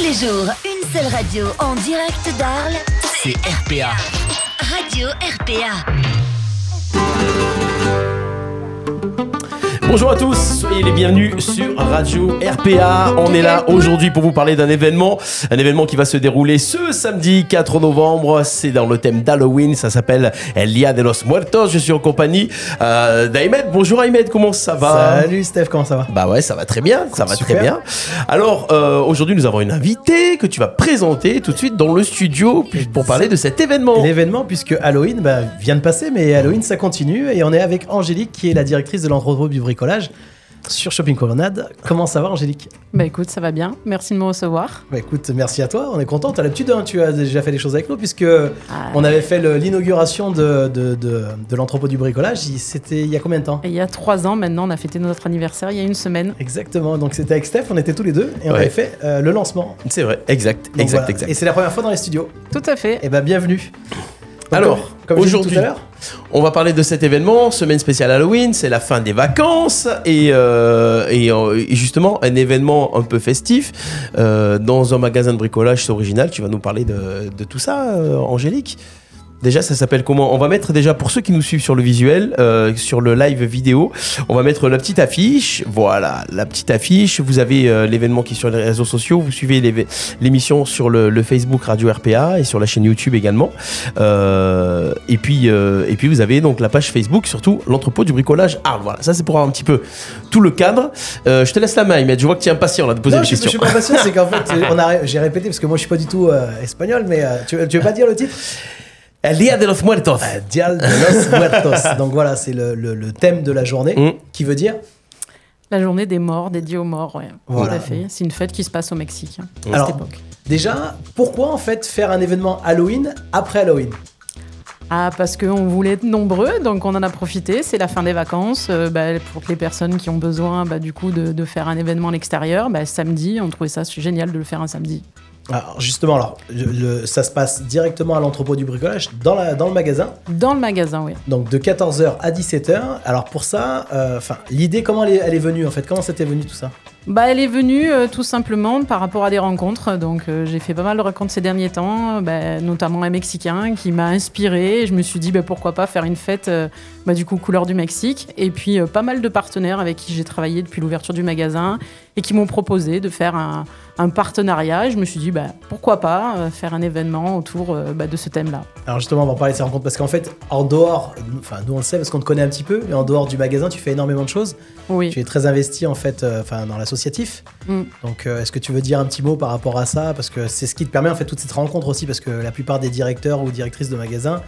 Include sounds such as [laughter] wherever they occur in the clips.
Tous les jours, une seule radio en direct d'Arles. C'est RPA. Radio RPA. Bonjour à tous, soyez les bienvenus sur Radio RPA. On est là aujourd'hui pour vous parler d'un événement, un événement qui va se dérouler ce samedi 4 novembre. C'est dans le thème d'Halloween, ça s'appelle El Dia de los Muertos. Je suis en compagnie euh, d'Ahmed. Bonjour Ahmed, comment ça va? Salut Steph, comment ça va? Bah ouais, ça va très bien, ça va Super. très bien. Alors euh, aujourd'hui, nous avons une invitée que tu vas présenter tout de suite dans le studio pour parler de cet événement. L'événement, puisque Halloween bah, vient de passer, mais Halloween ça continue et on est avec Angélique qui est la directrice de l'entrepôt du bricolage sur Shopping Colonnade. Comment ça va Angélique? Bah écoute, ça va bien. Merci de me recevoir. Bah écoute, merci à toi, on est content. T'as l'habitude, hein, tu as déjà fait des choses avec nous puisque Ah, on avait fait l'inauguration de, de, de, de l'entrepôt du bricolage. C'était il y a combien de temps? Il y a trois ans maintenant, on a fêté notre anniversaire il y a une semaine. Exactement, donc c'était avec Steph, on était tous les deux et on Ouais. avait fait euh, le lancement. C'est vrai, exact, Donc exact, voilà. exact. Et c'est la première fois dans les studios. Tout à fait. Et bah bienvenue. Donc, Alors, comme, comme aujourd'hui, tout à l'heure, On va parler de cet événement, semaine spéciale Halloween, c'est la fin des vacances et, euh, euh, justement un événement un peu festif euh, dans un magasin de bricolage original. Tu vas nous parler de, tout ça, Angélique? Déjà, ça s'appelle comment On va mettre déjà pour ceux qui nous suivent sur le visuel, euh, sur le live vidéo, on va mettre la petite affiche. Voilà, la petite affiche. Vous avez euh, l'événement qui est sur les réseaux sociaux. Vous suivez l'émission sur le, le Facebook Radio RPA et sur la chaîne YouTube également. Euh, et puis euh, et puis vous avez donc la page Facebook, surtout l'entrepôt du bricolage Arles. Voilà, ça c'est pour avoir un petit peu tout le cadre. Euh, je te laisse la main, mais je vois que tu es impatient là de poser Non, des je, je suis pas patient, c'est qu'en fait, [laughs] j'ai répété parce que moi je suis pas du tout euh, espagnol, mais euh, tu, tu veux pas dire le titre? El Dia de los Muertos. Euh, Dial de los Muertos. Donc voilà, c'est le, le- le thème de la journée Mm. qui veut dire. La journée des morts, dédiée aux morts, ouais. Voilà. Tout à fait. C'est une fête qui se passe au Mexique hein, à Alors- cette époque. Déjà, pourquoi en fait faire un événement Halloween après Halloween? Ah, parce qu'on voulait être nombreux, donc on en a profité. C'est la fin des vacances. euh, bah, pour les personnes qui ont besoin bah, du coup de, de faire un événement à l'extérieur, bah, samedi, on trouvait ça génial de le faire un samedi. Alors justement, alors, le- le- ça se passe directement à l'entrepôt du bricolage, dans, la, dans le magasin, Dans le magasin, oui. donc de 14h à 17h. Alors pour ça, euh, enfin, l'idée, comment elle est, elle est venue en fait? Comment c'était venu tout ça? Bah, elle est venue euh, tout simplement par rapport à des rencontres. Donc, euh, j'ai fait pas mal de rencontres ces derniers temps, euh, bah, notamment un Mexicain qui m'a inspiré. Je me suis dit, bah, pourquoi pas faire une fête, euh, bah, du coup, couleur du Mexique. Et puis, pas mal de partenaires avec qui j'ai travaillé depuis l'ouverture du magasin et qui m'ont proposé de faire un, un partenariat. Et je me suis dit, bah, pourquoi pas faire un événement autour bah, de ce thème-là. Alors justement, on va parler de ces rencontres parce qu'en fait, en dehors, enfin nous on le sait parce qu'on te connaît un petit peu, mais en dehors du magasin, tu fais énormément de choses. Oui. Tu es très investi en fait, enfin dans Mm. Donc, euh, est-ce que tu veux dire un petit mot par rapport à ça? Parce que c'est ce qui te permet en fait toute cette rencontre aussi, parce que la plupart des directeurs ou directrices de magasins,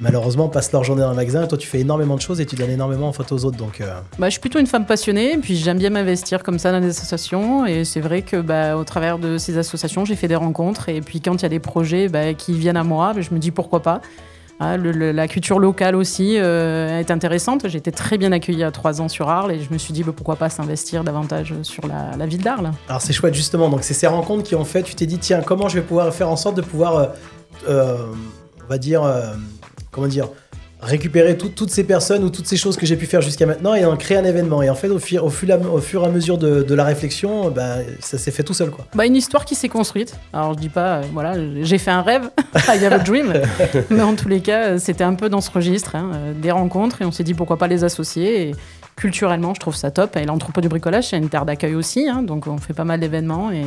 malheureusement, passent leur journée dans le magasin. Et toi, tu fais énormément de choses et tu donnes énormément en fait aux autres. Donc, euh, Bah, je suis plutôt une femme passionnée, puis j'aime bien m'investir comme ça dans des associations. Et c'est vrai que bah, au travers de ces associations, j'ai fait des rencontres. Et puis quand il y a des projets bah, qui viennent à moi, je me dis pourquoi pas. Ah, le- la culture locale aussi euh, est intéressante. J'ai été très bien accueillie a trois ans sur Arles et je me suis dit bah, pourquoi pas s'investir davantage sur la, ville d'Arles. alors c'est chouette justement. Donc, c'est ces rencontres qui ont fait. Tu t'es dit, tiens, comment je vais pouvoir faire en sorte de pouvoir, euh, euh, on va dire, comment dire récupérer tout- toutes ces personnes ou toutes ces choses que j'ai pu faire jusqu'à maintenant et en créer un événement. Et en fait, au, fur- au, fur, au fur et à mesure de, de la réflexion, bah, ça s'est fait tout seul. quoi. Bah, une histoire qui s'est construite. Alors je dis pas, euh, voilà, j'ai fait un rêve, [laughs] I have a dream, [laughs] mais en tous les cas, euh, c'était un peu dans ce registre, hein, euh, des rencontres, et on s'est dit pourquoi pas les associer. Et culturellement, je trouve ça top. Et l'entrepôt du bricolage, c'est une terre d'accueil aussi, hein, donc on fait pas mal d'événements, et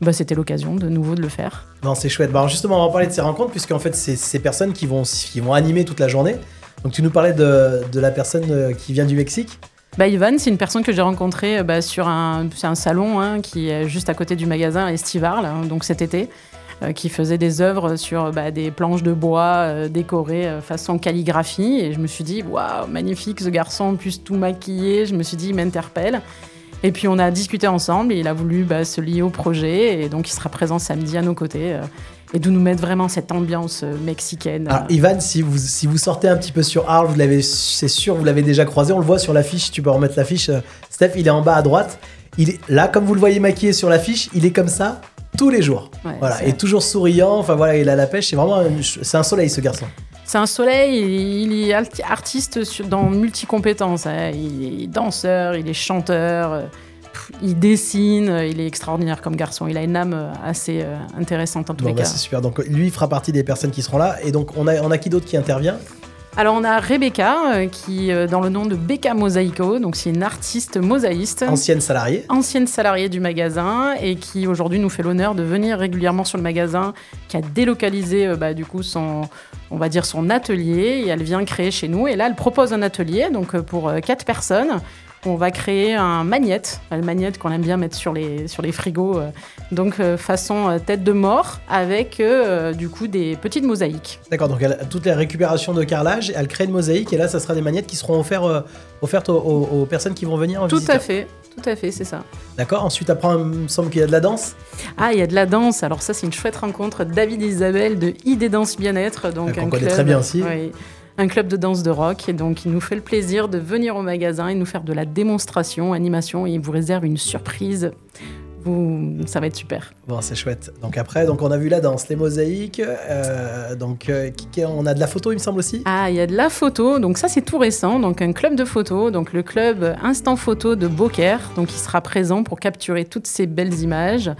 bah, c'était l'occasion de nouveau de le faire. Non, c'est chouette. Bah, alors justement, on va parler de ces rencontres, puisqu'en fait, c'est ces personnes qui vont, qui vont animer toute la journée. Donc, tu nous parlais de, de la personne euh, qui vient du Mexique. Bah, Ivan, c'est une personne que j'ai rencontrée euh, bah, sur un, un salon hein, qui est juste à côté du magasin Estivar, là, donc cet été, euh, qui faisait des œuvres sur bah, des planches de bois euh, décorées euh, façon calligraphie. Et je me suis dit, waouh, magnifique ce garçon, en plus tout maquillé. Je me suis dit, il m'interpelle. Et puis on a discuté ensemble et il a voulu bah, se lier au projet. Et donc il sera présent samedi à nos côtés. euh, et de nous mettre vraiment cette ambiance euh, mexicaine. Alors, Ivan, si vous, si vous sortez un petit peu sur Arles, vous l'avez, c'est sûr, vous l'avez déjà croisé. On le voit sur l'affiche. Tu peux remettre l'affiche. Euh, Steph, il est en bas à droite. Il est là, comme vous le voyez maquillé sur l'affiche, il est comme ça tous les jours. Ouais, voilà, et toujours souriant. Enfin voilà, il a la pêche. C'est vraiment, un- c'est un soleil ce garçon. C'est un soleil, il il est artiste sur- dans multi-compétences. hein. Il est danseur, il est chanteur, euh, pff, il dessine, euh, il est extraordinaire comme garçon. Il a une âme euh, assez intéressante en tous Bon, les bah, cas. c'est super. Donc lui il fera partie des personnes qui seront là. Et donc on a, on a qui d'autre qui intervient? Alors on a Rebecca euh, qui, euh, dans le nom de Becca Mosaico, donc c'est une artiste mosaïste. Ancienne salariée. ancienne salariée du magasin et qui aujourd'hui nous fait l'honneur de venir régulièrement sur le magasin, qui a délocalisé euh, bah, du coup son, on va dire son atelier et elle vient créer chez nous et là elle propose un atelier donc pour quatre personnes. On va créer un magnète, une magnète qu'on aime bien mettre sur les, sur les frigos, euh, donc euh, façon euh, tête de mort avec du coup des petites mosaïques. D'accord, donc elle, toutes les récupérations de carrelage, elle crée une mosaïque et là, ça sera des magnettes qui seront offertes, offertes aux, aux- aux personnes qui vont venir en Tout visiteur. à fait, tout à fait, c'est ça. D'accord, ensuite après, il me semble qu'il y a de la danse. Ah, il y a de la danse. Alors ça, c'est une chouette rencontre. David et Isabelle de ID Danse Bien-être. Donc Ah, un connaît club, très bien aussi. oui, un club de danse de rock. Et donc, il nous fait le plaisir de venir au magasin et nous faire de la démonstration, animation. Et il vous réserve une surprise. Vous, ça va être super. Bon, c'est chouette. Donc après, donc on a vu la danse, les mosaïques. euh, donc euh, on a de la photo, il me semble aussi. Ah, il y a de la photo. Donc ça, c'est tout récent. Donc un club de photo. Donc le club Instant Photo de Beaucaire. Donc il sera présent pour capturer toutes ces belles images.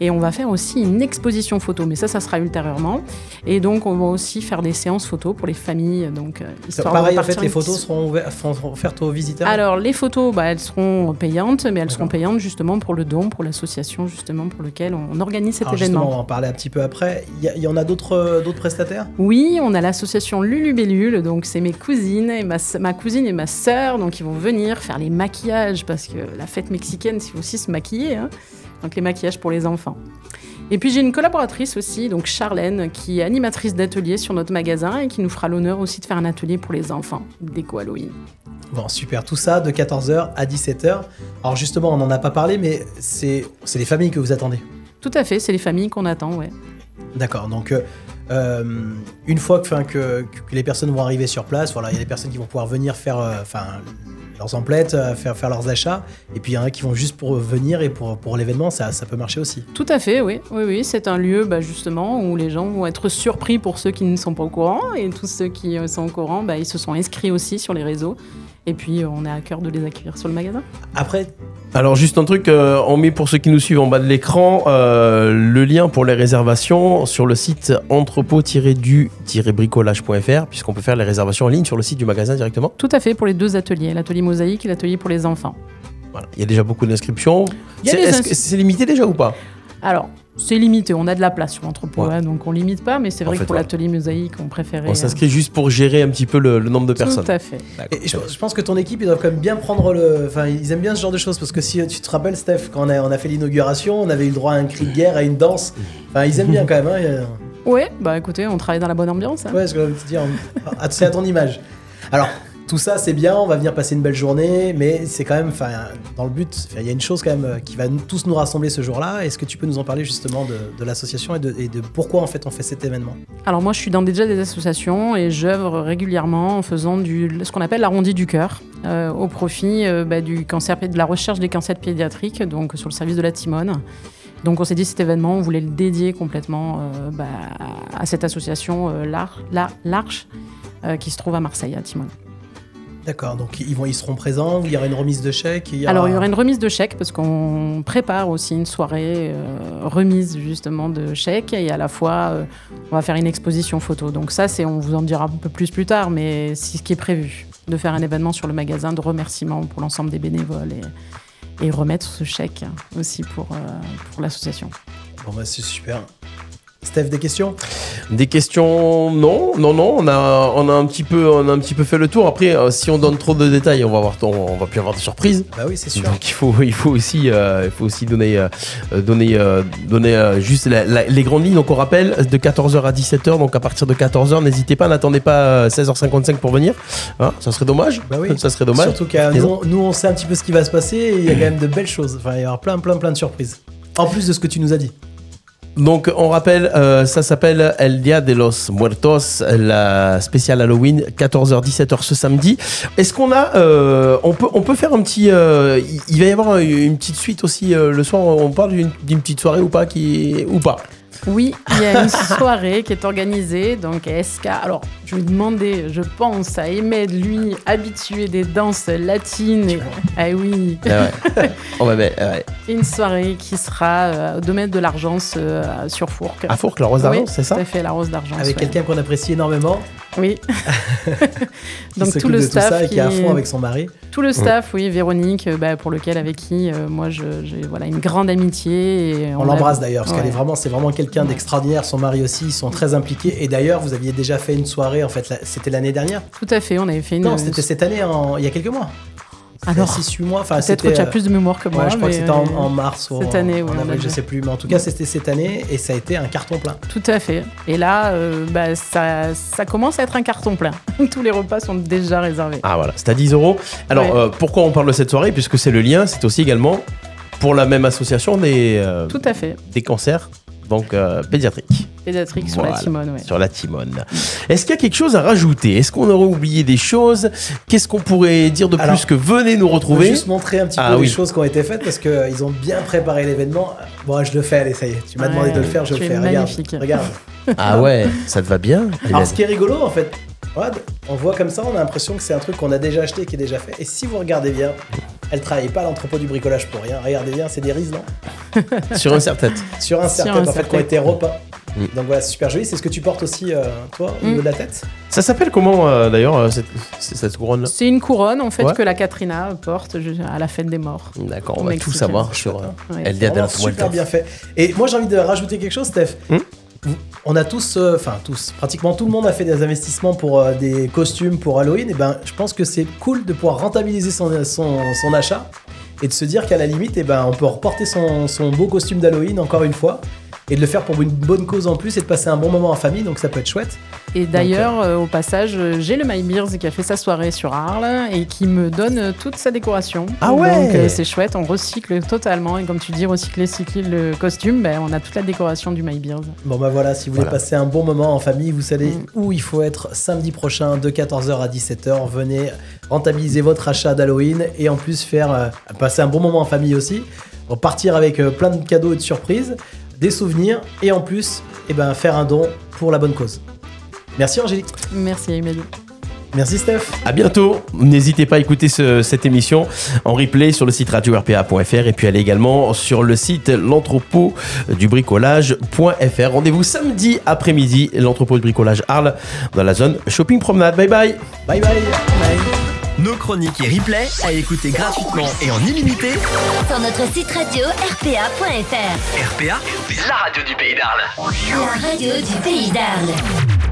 Et on va faire aussi une exposition photo. Mais ça, ça sera ultérieurement. Et donc on va aussi faire des séances photos pour les familles. Donc euh, histoire de Pareil, en repartir fait, les photos seront, seront offertes aux visiteurs. Alors les photos, bah, elles seront payantes, mais elles seront payantes justement pour le don, pour l'association justement pour lequel on organise cet Alors, événement. on va en parler un petit peu après. Il y, en a d'autres euh, prestataires? Oui, on a l'association Lulu Bellule, donc c'est mes cousines et ma, ma cousine et ma sœur, donc ils vont venir faire les maquillages parce que la fête mexicaine, c'est aussi se maquiller, hein. donc les maquillages pour les enfants. Et puis j'ai une collaboratrice aussi, donc Charlène, qui est animatrice d'atelier sur notre magasin et qui nous fera l'honneur aussi de faire un atelier pour les enfants, déco Halloween. Bon, super. Tout ça de 14h à 17h. Alors justement, on n'en a pas parlé, mais c'est c'est les familles que vous attendez. Tout à fait, c'est les familles qu'on attend, ouais. D'accord. Donc, euh, euh, une fois que, 'fin, que, que les personnes vont arriver sur place, voilà, il y a des personnes qui vont pouvoir venir faire euh, leurs emplettes, euh, faire, faire leurs achats. Et puis, il y en a qui vont juste pour venir et pour, pour l'événement, ça, ça peut marcher aussi. Tout à fait, oui. Oui, oui, c'est un lieu bah, justement où les gens vont être surpris pour ceux qui ne sont pas au courant et tous ceux qui sont au courant, bah, ils se sont inscrits aussi sur les réseaux. Et puis euh, on est à cœur de les accueillir sur le magasin. Après, Alors juste un truc, euh, on met pour ceux qui nous suivent en bas de l'écran euh, le lien pour les réservations sur le site entrepôt-du-bricolage.fr puisqu'on peut faire les réservations en ligne sur le site du magasin directement. Tout à fait pour les deux ateliers, l'atelier mosaïque et l'atelier pour les enfants. Voilà. Il y a déjà beaucoup d'inscriptions. C'est est-ce ins- limité déjà ou pas? Alors, c'est limité, on a de la place sur l'entrepôt, Ouais. hein, donc on limite pas, mais c'est En vrai fait, que pour ouais. l'atelier mosaïque, on préférait. On s'inscrit juste pour gérer un petit peu le, le nombre de euh, personnes. Tout à fait. et je, je pense que ton équipe, ils doivent quand même bien prendre le. Enfin, ils aiment bien ce genre de choses parce que si tu te rappelles, Steph, quand on a, on a fait l'inauguration, on avait eu le droit à un cri de guerre, à une danse. Enfin, ils aiment bien quand même. Hein, et- Ouais, bah écoutez, on travaille dans la bonne ambiance. hein. Ouais, ce que je veux te dire. C'est à ton image. Alors, tout ça, c'est bien, on va venir passer une belle journée, mais c'est quand même, dans le but, il y a une chose quand même euh, qui va tous nous rassembler ce jour-là. Est-ce que tu peux nous en parler justement de, l'association et de, pourquoi en fait on fait cet événement? Alors moi, je suis dans déjà des associations et j'œuvre régulièrement en faisant ce qu'on appelle l'arrondi du cœur euh, au profit euh, bah, du cancer, de la recherche des cancers pédiatriques, donc sur le service de la Timone. Donc on s'est dit cet événement, on voulait le dédier complètement bah, à cette association euh, L'Ar- La- l'Arche qui se trouve à Marseille, à Timone. D'accord, donc ils, vont, ils seront présents, il y aura une remise de chèque. il y aura- Alors il y aura une remise de chèques parce qu'on prépare aussi une soirée euh, remise justement de chèques et à la fois euh, on va faire une exposition photo. Donc ça c'est on vous en dira un peu plus plus tard mais c'est ce qui est prévu de faire un événement sur le magasin de remerciements pour l'ensemble des bénévoles et, et remettre ce chèque aussi pour, euh, pour l'association. Bon, bah, c'est super. Steph, des questions? Des questions Non, non, non. On a, on a un petit peu, on a un petit peu fait le tour. Après, euh, si on donne trop de détails, on va avoir, on, on va plus avoir de surprises. Bah oui, c'est sûr. Donc il faut, il faut aussi, euh, il faut aussi donner, euh, donner, donner juste la- la- les grandes lignes. Donc on rappelle de 14h à 17h. Donc à partir de 14h, n'hésitez pas, n'attendez pas euh, 16h55 pour venir. Hein, ça serait dommage. Bah oui. Ça serait dommage. Surtout que nous, on- nous, on sait un petit peu ce qui va se passer et il y a quand même de belles choses. Enfin, il va y avoir plein, plein, plein de surprises. En plus de ce que tu nous as dit. Donc on rappelle, euh, ça s'appelle El Dia de los Muertos, la spéciale Halloween, 14h-17h ce samedi. Est-ce qu'on a, euh, on peut, faire un petit, euh, il- va y avoir une petite suite aussi le soir. On parle d'une d'une petite soirée ou pas qui, ou pas? Oui, il y a une soirée qui est organisée donc à SK. Alors, Je lui demandais, je pense, à Ahmed, lui, habitué des danses latines. Et... Ah oui. Ah ouais. On va mettre, ouais. Une soirée qui sera euh, au domaine de l'Argence euh, sur Fourques. À Fourques, la Rose d'Argent, Oui, c'est ça Tout à fait, la Rose d'Argence. Avec ouais. quelqu'un qu'on apprécie énormément, Oui. [laughs] qui [laughs] Donc tout le de tout staff ça et qui est à fond avec son mari. Tout le staff, oui, Véronique, euh, bah, pour lequel, avec qui, euh, moi, j'ai voilà, une grande amitié. Et On l'a- l'embrasse d'ailleurs, parce qu'elle est vraiment, c'est vraiment quelqu'un Ouais. d'extraordinaire. Son mari aussi, ils sont très impliqués. Et d'ailleurs, vous aviez déjà fait une soirée, en fait, c'était l'année dernière Tout à fait, on avait fait une. Non, c'était cette année, en- il y a quelques mois. Alors, 6-8 mois. Enfin, peut-être que c'était, tu as plus de mémoire que moi. Ouais, je crois que c'était en, en mars ou cette en, année, oui, en avril, a je sais plus. Mais en tout cas, c'était cette année et ça a été un carton plein. Tout à fait. Et là, euh, bah, ça, ça commence à être un carton plein. [laughs] Tous les repas sont déjà réservés. Ah voilà, c'est à 10 euros. Alors, Ouais. euh, pourquoi on parle de cette soirée? Puisque c'est le lien, c'est aussi également pour la même association des, euh, Tout à fait. des cancers, donc euh, pédiatriques, Pédiatrique sur Voilà. la Timone, ouais. sur la Timone. Est-ce qu'il y a quelque chose à rajouter? Est-ce qu'on aurait oublié des choses? Qu'est-ce qu'on pourrait dire de Alors, plus que venez nous Je vais retrouver juste montrer un petit Ah peu oui. les choses qui ont été faites parce qu'ils ont bien préparé l'événement. Bon, je le fais, allez, ça y est. Tu m'as Ouais, demandé de le faire, je le fais. Regarde, magnifique. regarde. [laughs] Ah ouais, ça te va bien Alors, ce qui est rigolo, en fait, on voit comme ça, on a l'impression que c'est un truc qu'on a déjà acheté, qui est déjà fait. Et si vous regardez bien, elle travaille pas à l'entrepôt du bricolage pour rien. Regardez bien, c'est des rises, non [laughs] Sur un serre-tête. Sur un serre-tête, en fait, qui ont été repas. Mm. Donc voilà, c'est super joli. C'est ce que tu portes aussi, euh, toi, au Mm. niveau de la tête? Ça s'appelle comment euh, d'ailleurs euh, cette, cette couronne-là? C'est une couronne en fait Ouais. que la Katrina porte à la fête des morts. D'accord, on va tout savoir sur euh, Ouais. De Vraiment los super bien fait. Et moi, j'ai envie de rajouter quelque chose, Steph. Hmm? On a tous, euh, enfin tous, pratiquement tout le monde a fait des investissements pour euh, des costumes pour Halloween. Et ben, je pense que c'est cool de pouvoir rentabiliser son, achat et de se dire qu'à la limite, et ben, on peut reporter son, son beau costume d'Halloween encore une fois et de le faire pour une bonne cause en plus et de passer un bon moment en famille. Donc ça peut être chouette. Et d'ailleurs, euh, au passage, euh, j'ai le My Beers qui a fait sa soirée sur Arles et qui me donne euh, toute sa décoration. Ah ouais Donc euh, c'est chouette, on recycle totalement. Et comme tu dis, recycler, cycler le costume, ben, on a toute la décoration du My Beers. Bon bah voilà, si vous voulez Voilà. passer un bon moment en famille, vous savez Mm. où il faut être samedi prochain de 14h à 17h. Venez rentabiliser votre achat d'Halloween et en plus faire euh, passer un bon moment en famille aussi. Repartir avec euh, plein de cadeaux et de surprises, des souvenirs et en plus eh ben, faire un don pour la bonne cause. Merci Angélique. Merci Amélie. Merci Steph. À bientôt. N'hésitez pas à écouter ce- cette émission en replay sur le site radio-rpa.fr et puis allez également sur le site l'entrepôt du bricolage.fr. Rendez-vous samedi après-midi, l'entrepôt du bricolage Arles dans la zone shopping promenade. Bye bye. Bye bye. Nos chroniques et replays à écouter gratuitement et en illimité. Sur notre site radio rpa.fr. RPA, la radio du pays d'Arles. La radio du pays d'Arles.